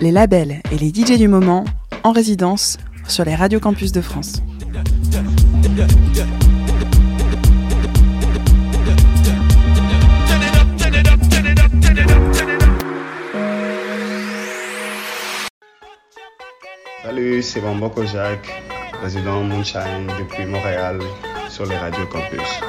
Les labels et les DJ du moment en résidence sur les radios campus de France. Salut, c'est Bamboko Jacques, président Moonshine depuis Montréal sur les radios campus.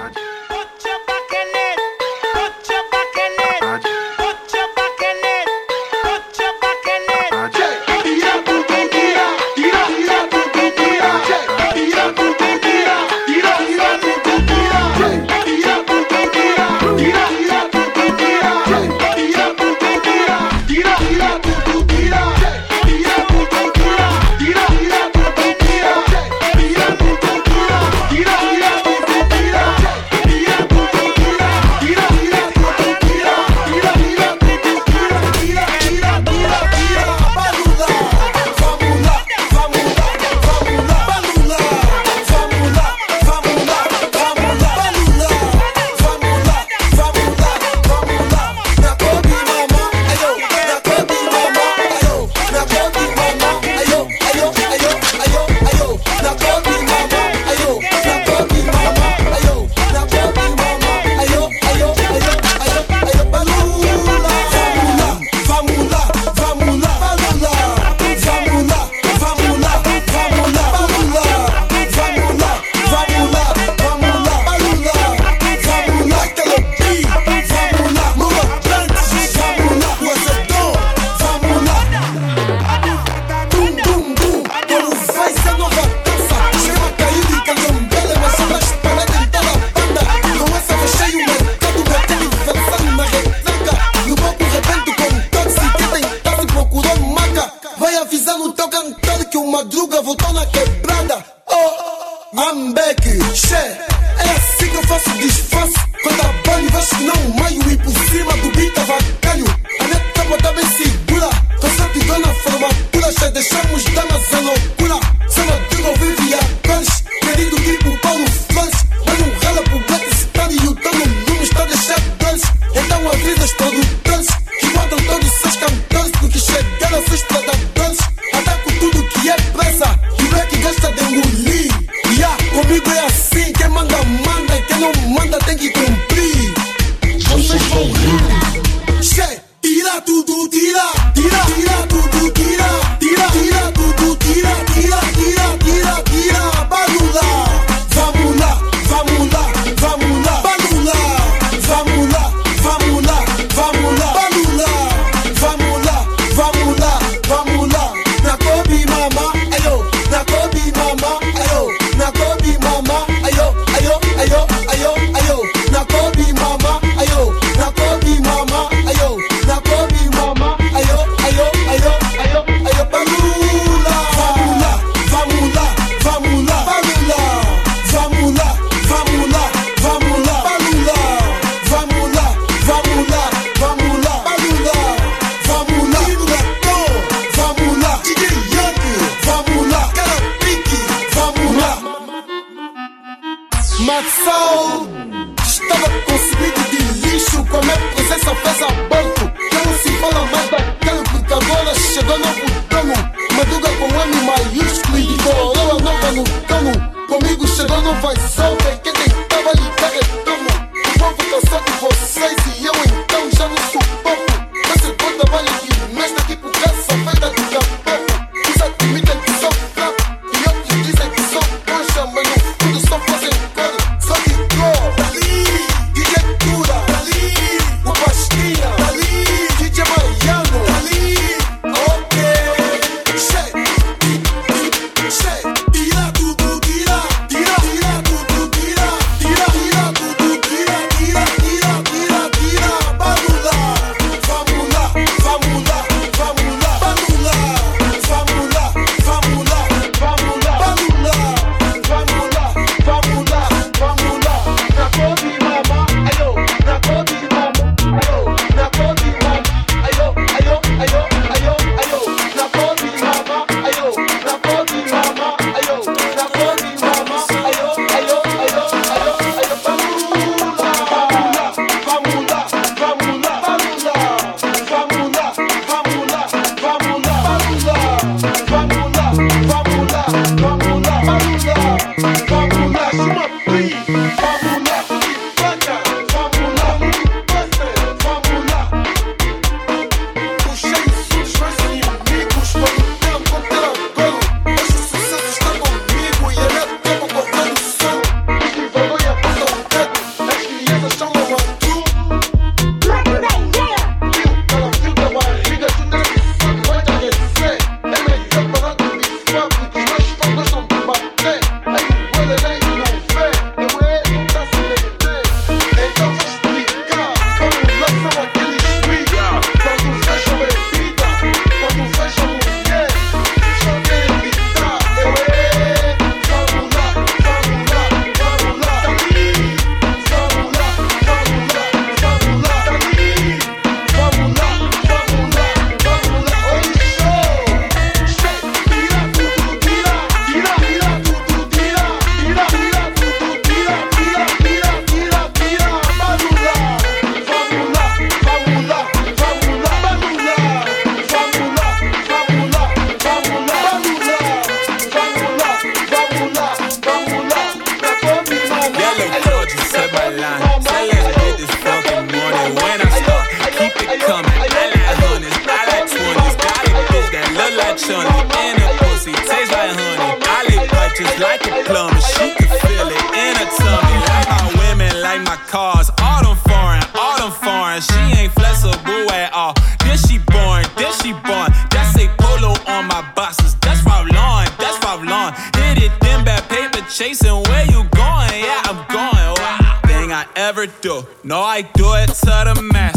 like do it to the max.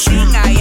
She got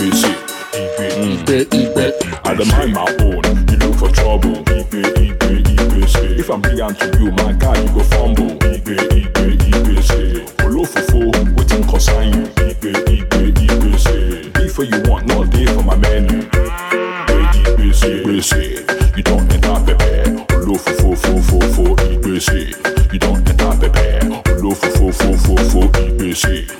ABC. Ibe, Ibe, Ibe. I mind my own. You look for trouble. Ibe, Ibe, Ibe. Say. If I'm brilliant to you, my guy, you go fumble. Ibe, Ibe, Ibe. Say. Olofofo, waiting for sign. Ibe, Ibe, Ibe. Say. Be for you want, not day for my menu. Ibe, Ibe, say. Ibe, say. You don't enter Pepe. Olofofo, fo, fo, fo. Say. You don't enter Pepe. Olofofo, fo, fo, fo. Say.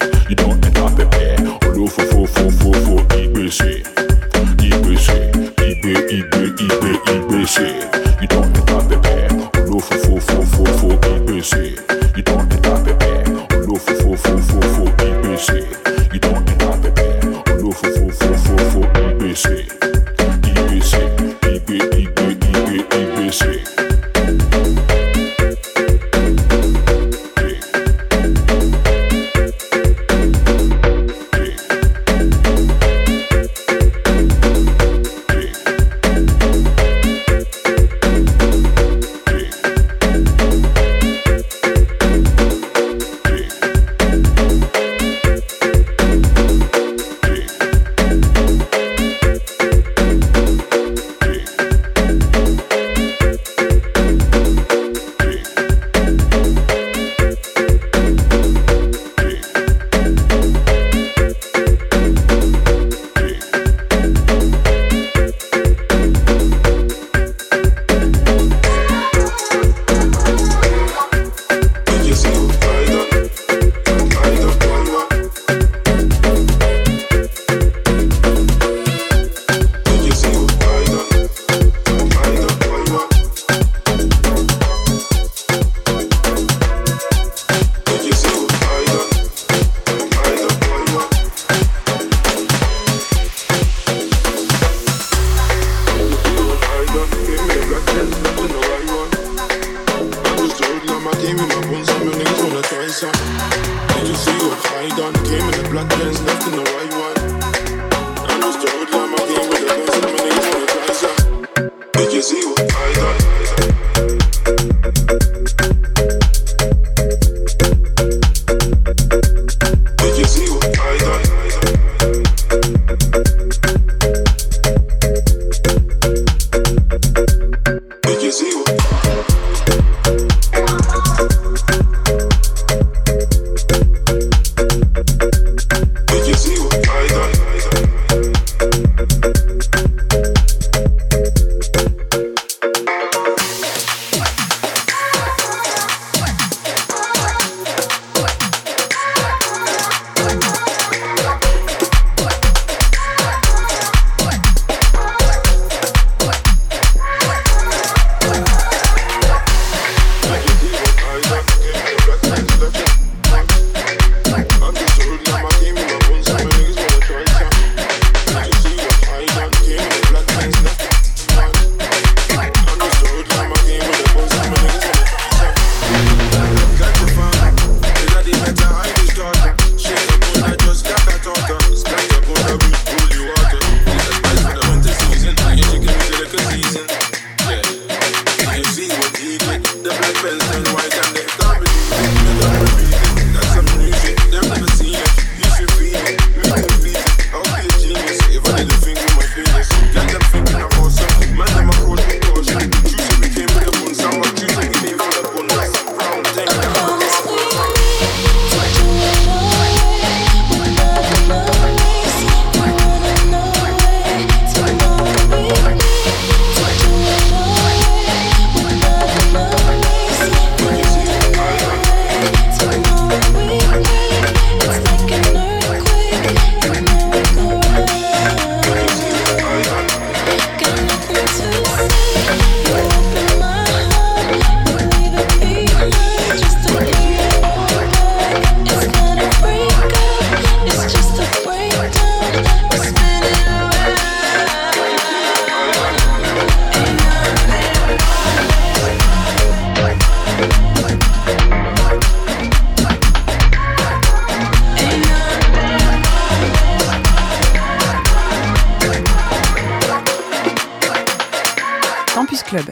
Campus Club.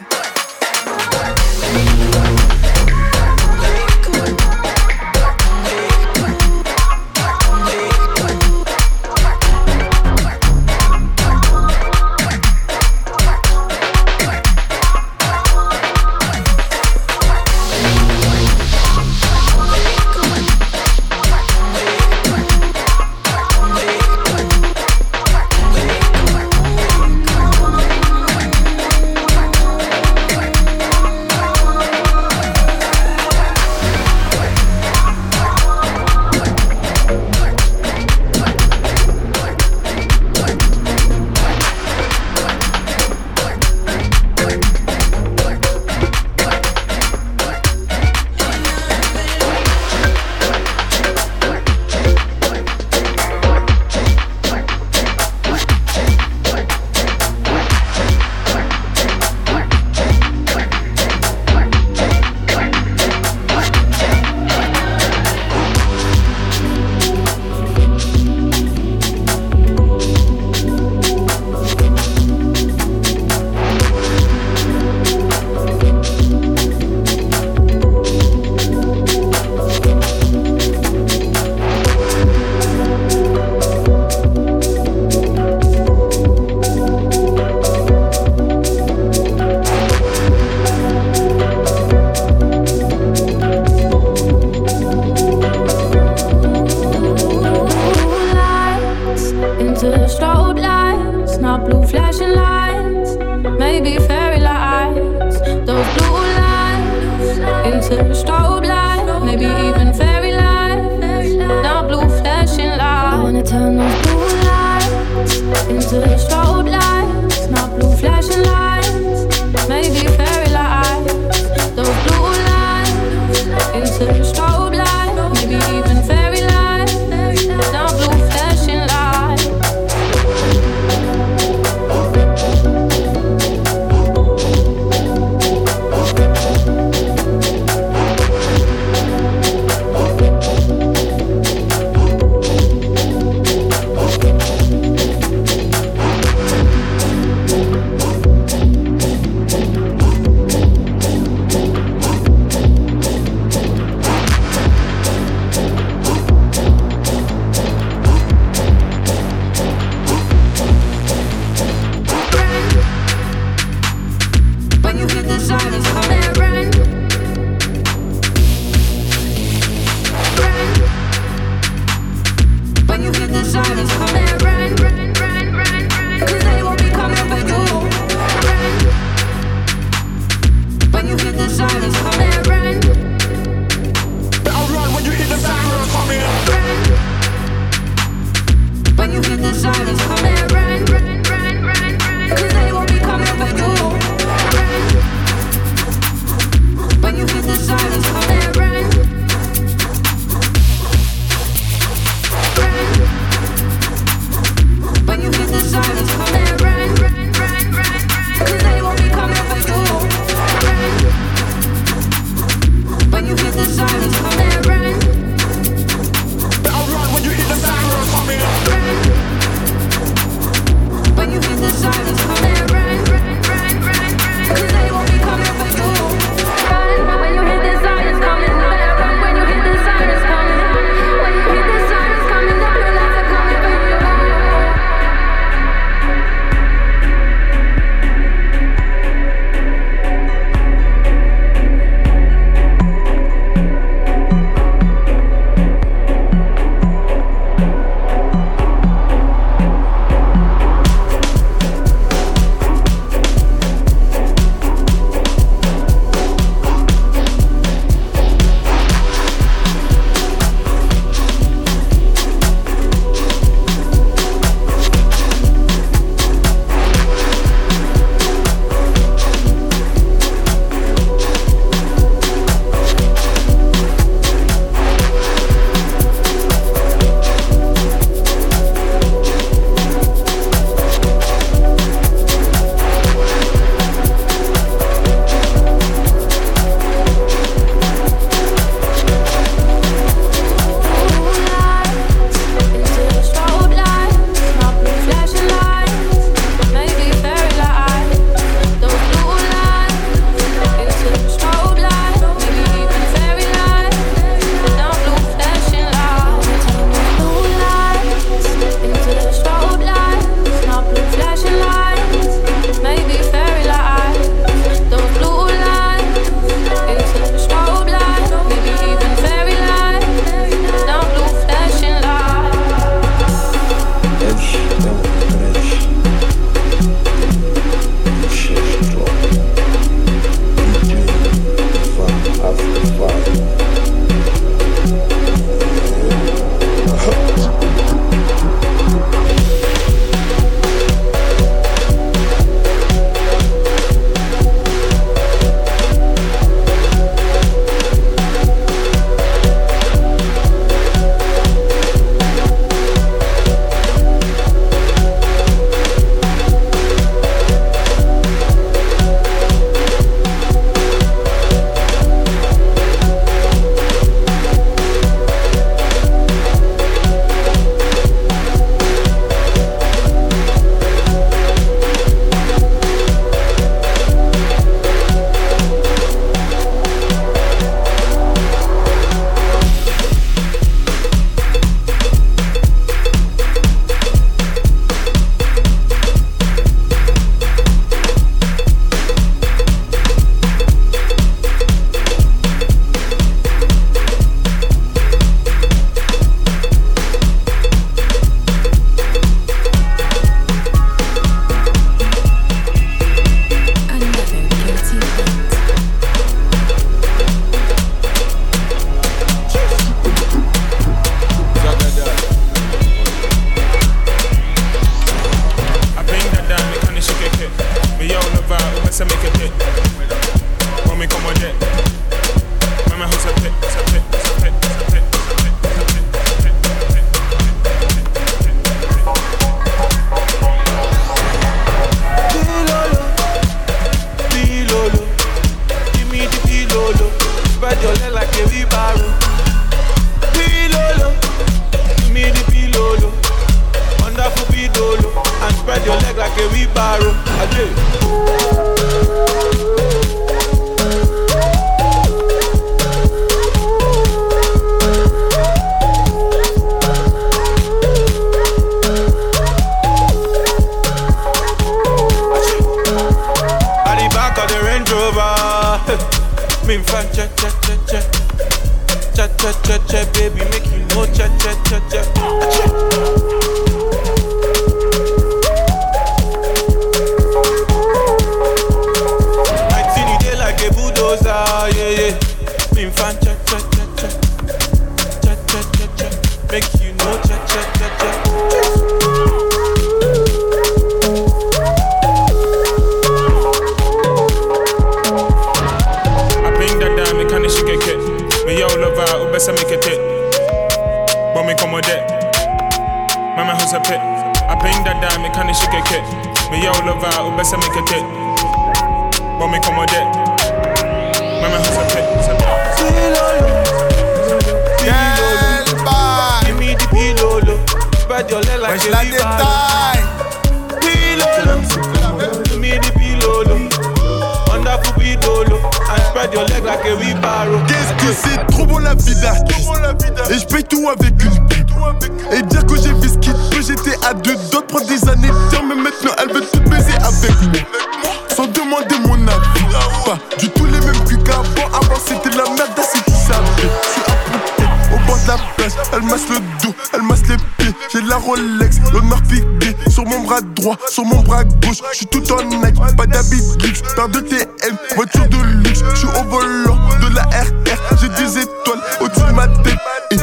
sur mon bras gauche. J'suis tout en Nike, pas d'habit luxe. Paire de TM, voiture de luxe. J'suis au volant de la RR. J'ai des étoiles au-dessus de ma tête. Et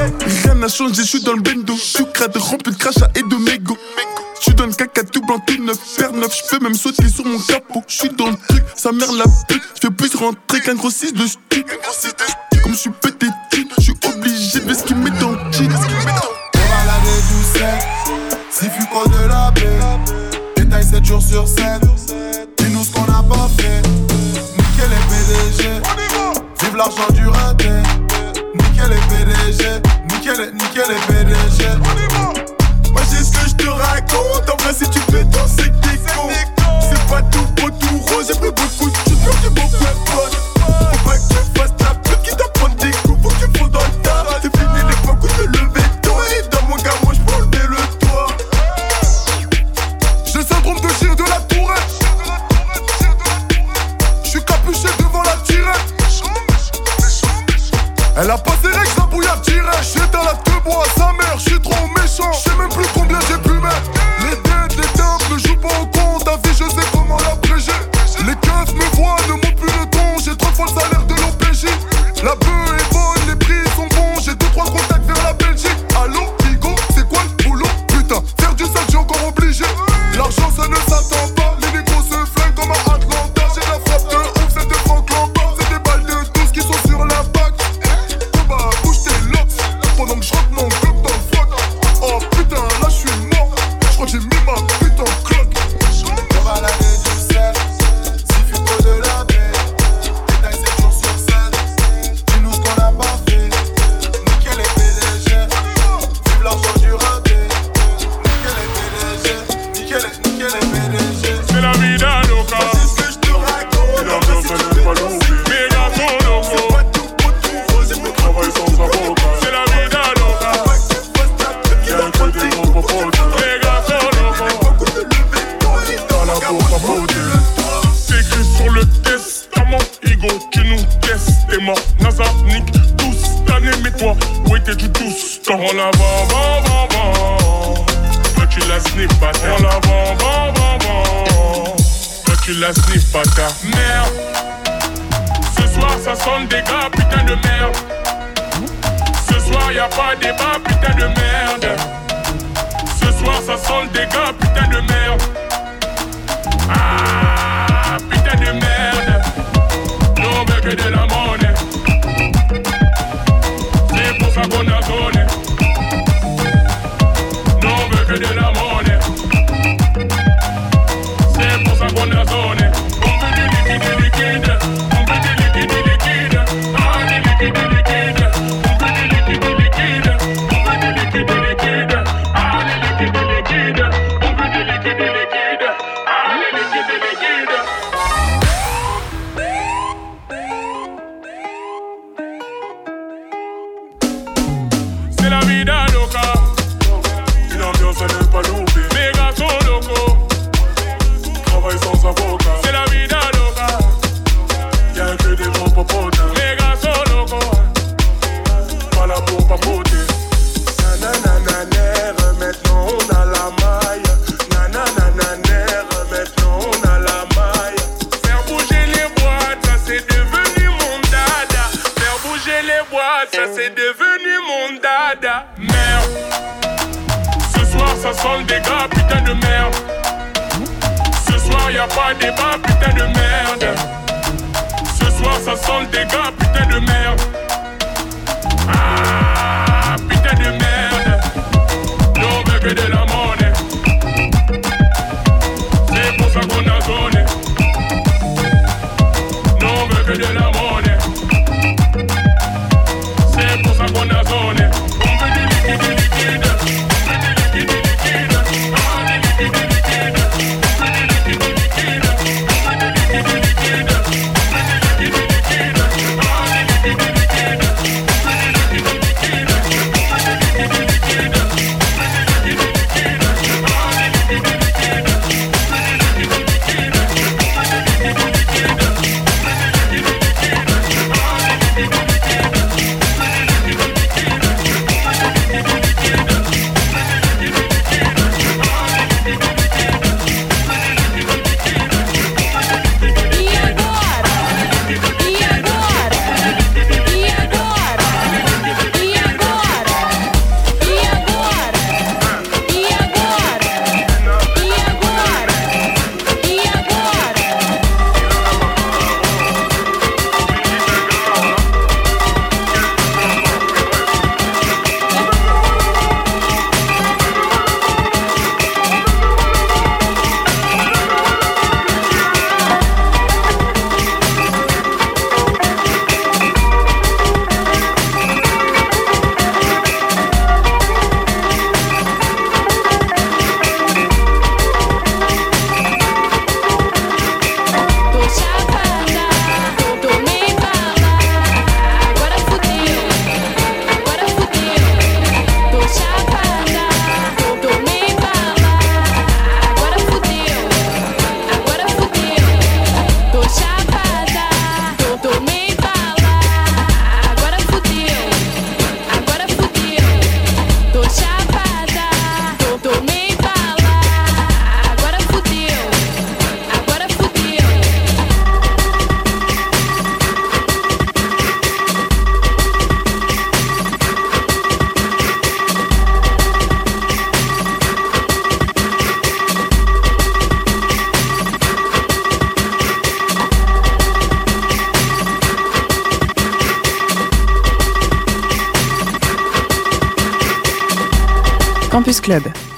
rien n'a changé, j'suis dans le bendo. J'suis crade, rempli de crachat et de mégots. Tu donnes caca tout blanc, tout neuf, faire neuf. J'peux même sauter sur mon capot. J'suis dans le truc, sa mère la pute. J'fais plus rentrer qu'un grossiste de stu. Comme je j'suis pété, j'suis obligé de ce qu'il met dans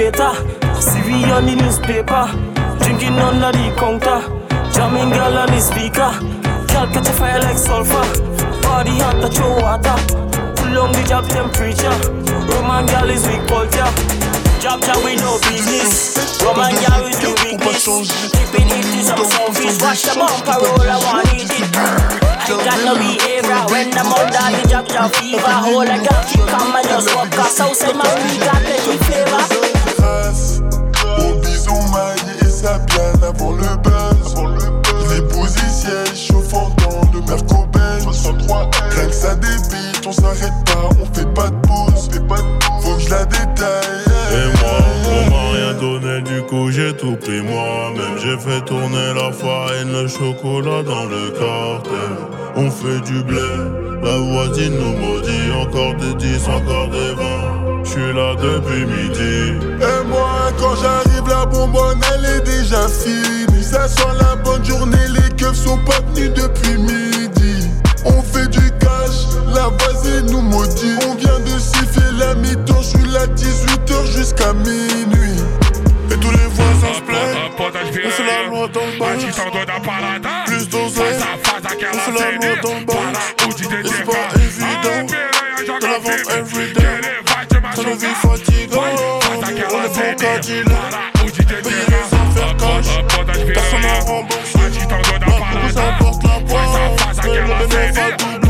Cater. See on the newspaper, drinking under the counter, jamming girl on the speaker. Girl catch a fire like sulfur, body hot touch your water. Pull on the job temperature. Roman girl is weak culture. Job job we no business. Roman girl is the weakness. Keeping it is some selfish. Watch I want it. I got no behavior when I'm job job fever. Calm and just walk off. Southside man we got plenty flavor. S'arrête pas, on fait pas de pause Faut que je la détaille Et moi, on m'a rien donné, du coup j'ai tout pris moi-même. J'ai fait tourner la farine, le chocolat dans le cartel. On fait du blé, la voisine nous maudit. Encore des 10, encore des 20. J'suis là depuis midi. Et moi quand j'arrive la bonbonne elle est déjà finie Ça sent la bonne journée, les keufs sont pas venus depuis midi la voisine nous maudit On vient de siffler la mi-temps, je suis là 18h jusqu'à minuit Et tous les voisins se plaignent. On fait la loi dans le bar. Plus d'oseille. On fait la loi dans le bar. Et c'est pas évident de la vendre everyday. Quand nos vies fatigantes, on est bon qu'à dealer. Payer les affaires cash. Personne n'a remboursé. Beaucoup ça porte la pointe. Mais le bénéfice va doubler. Oh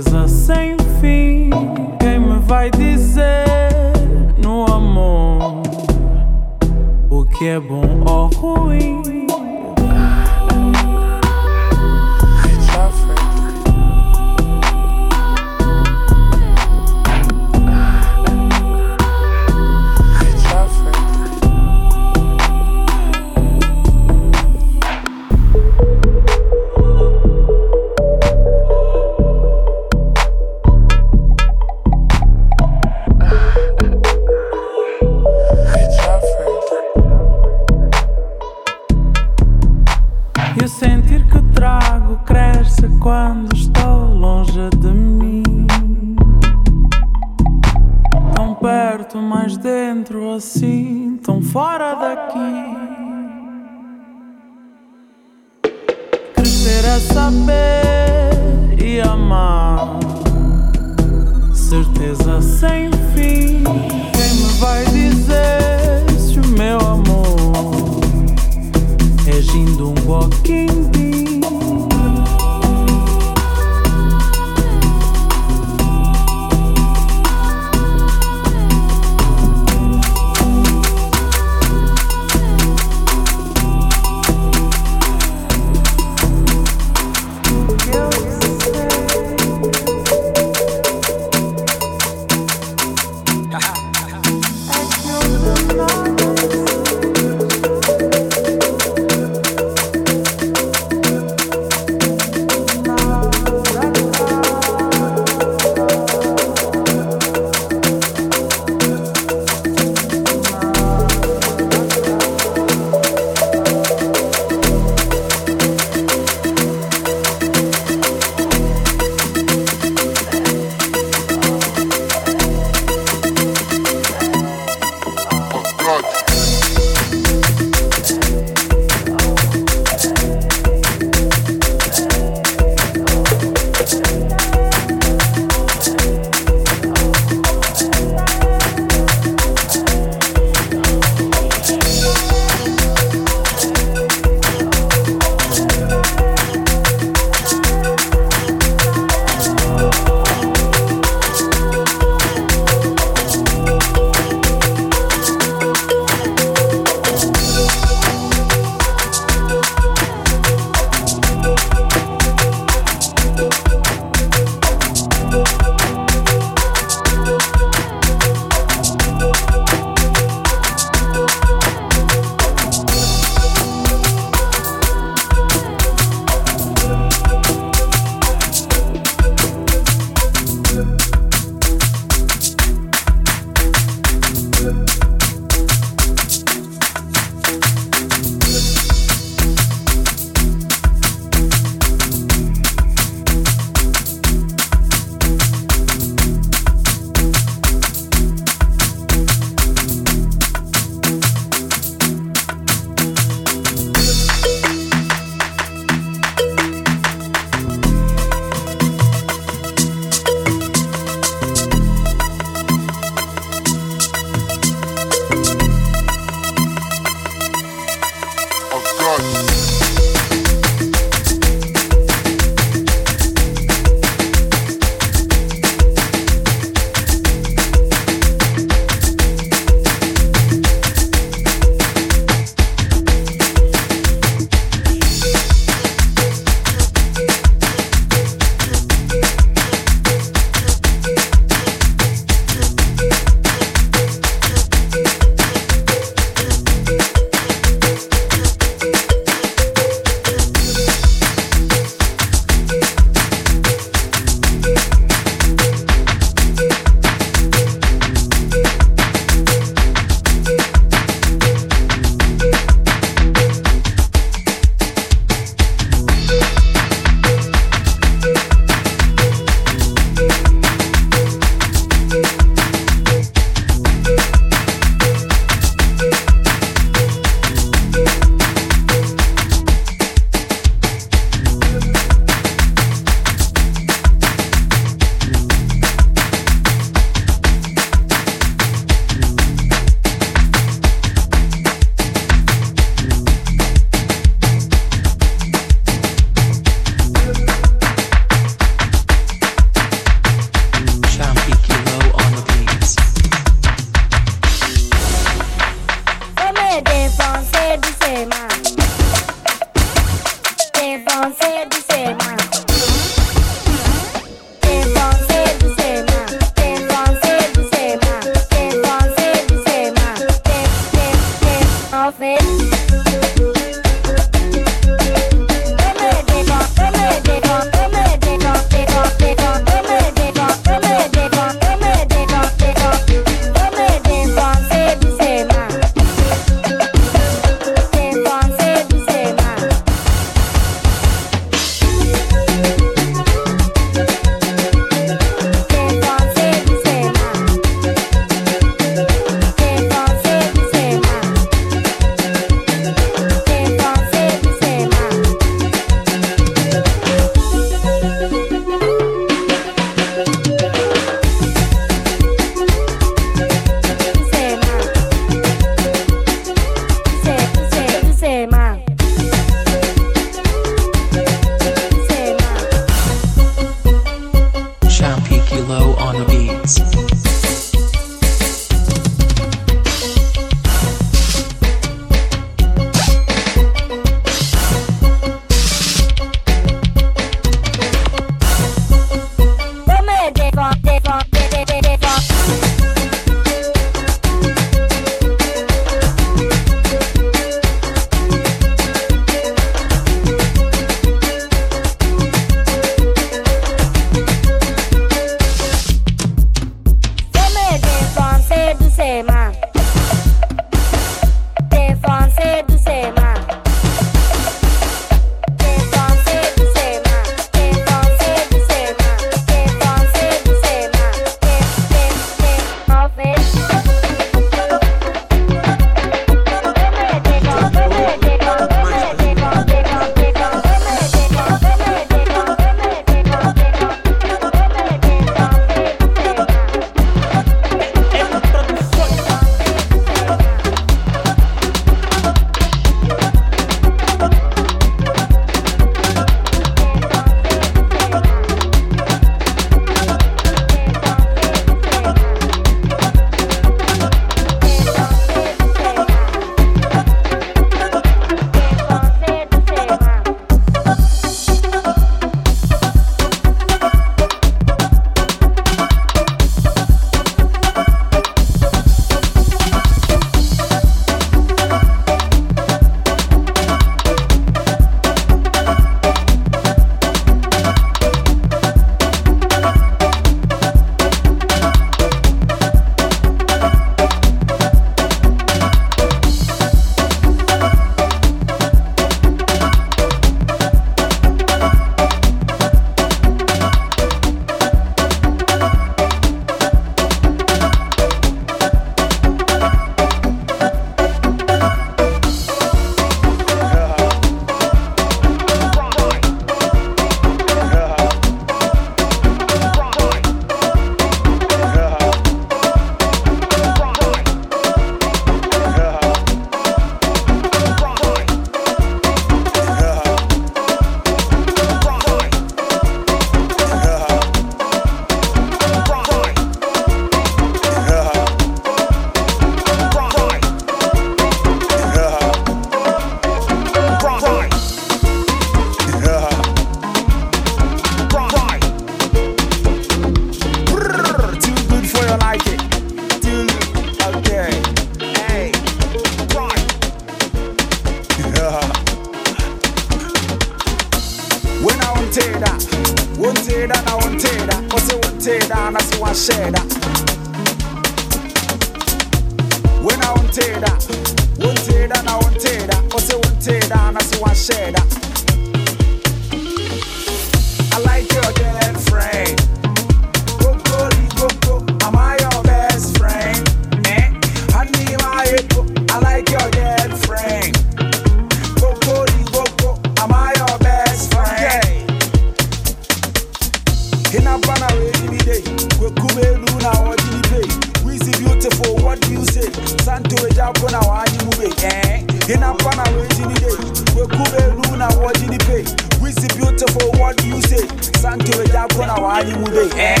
tanki we ja kona wali mube eh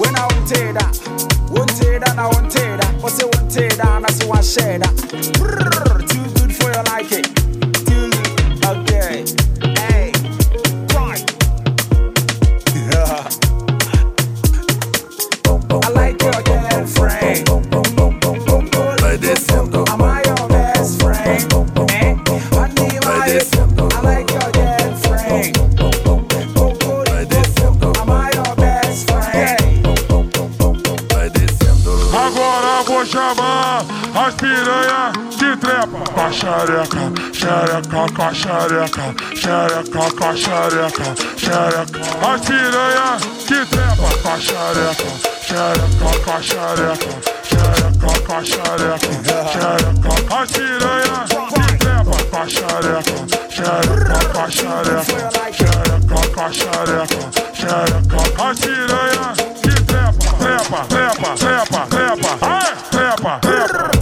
wena unteda unteda na unteda ose unteda na si wa sheda too good for your liking. piranha que trepa. Caxareca, xereca, caxareca, xereca, caxareca, xereca. As piranha que trepa. Caxareca, xereca, caxareca, xereca, caxareca, xereca. As piranha que trepa. Caxareca, xereca, caxareca, xereca, caxareca, xereca. As piranha que trepa, trepa, trepa, trepa, trepa, trepa, trepa.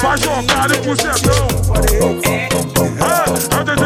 Faz jogar no bucetão. Ah, é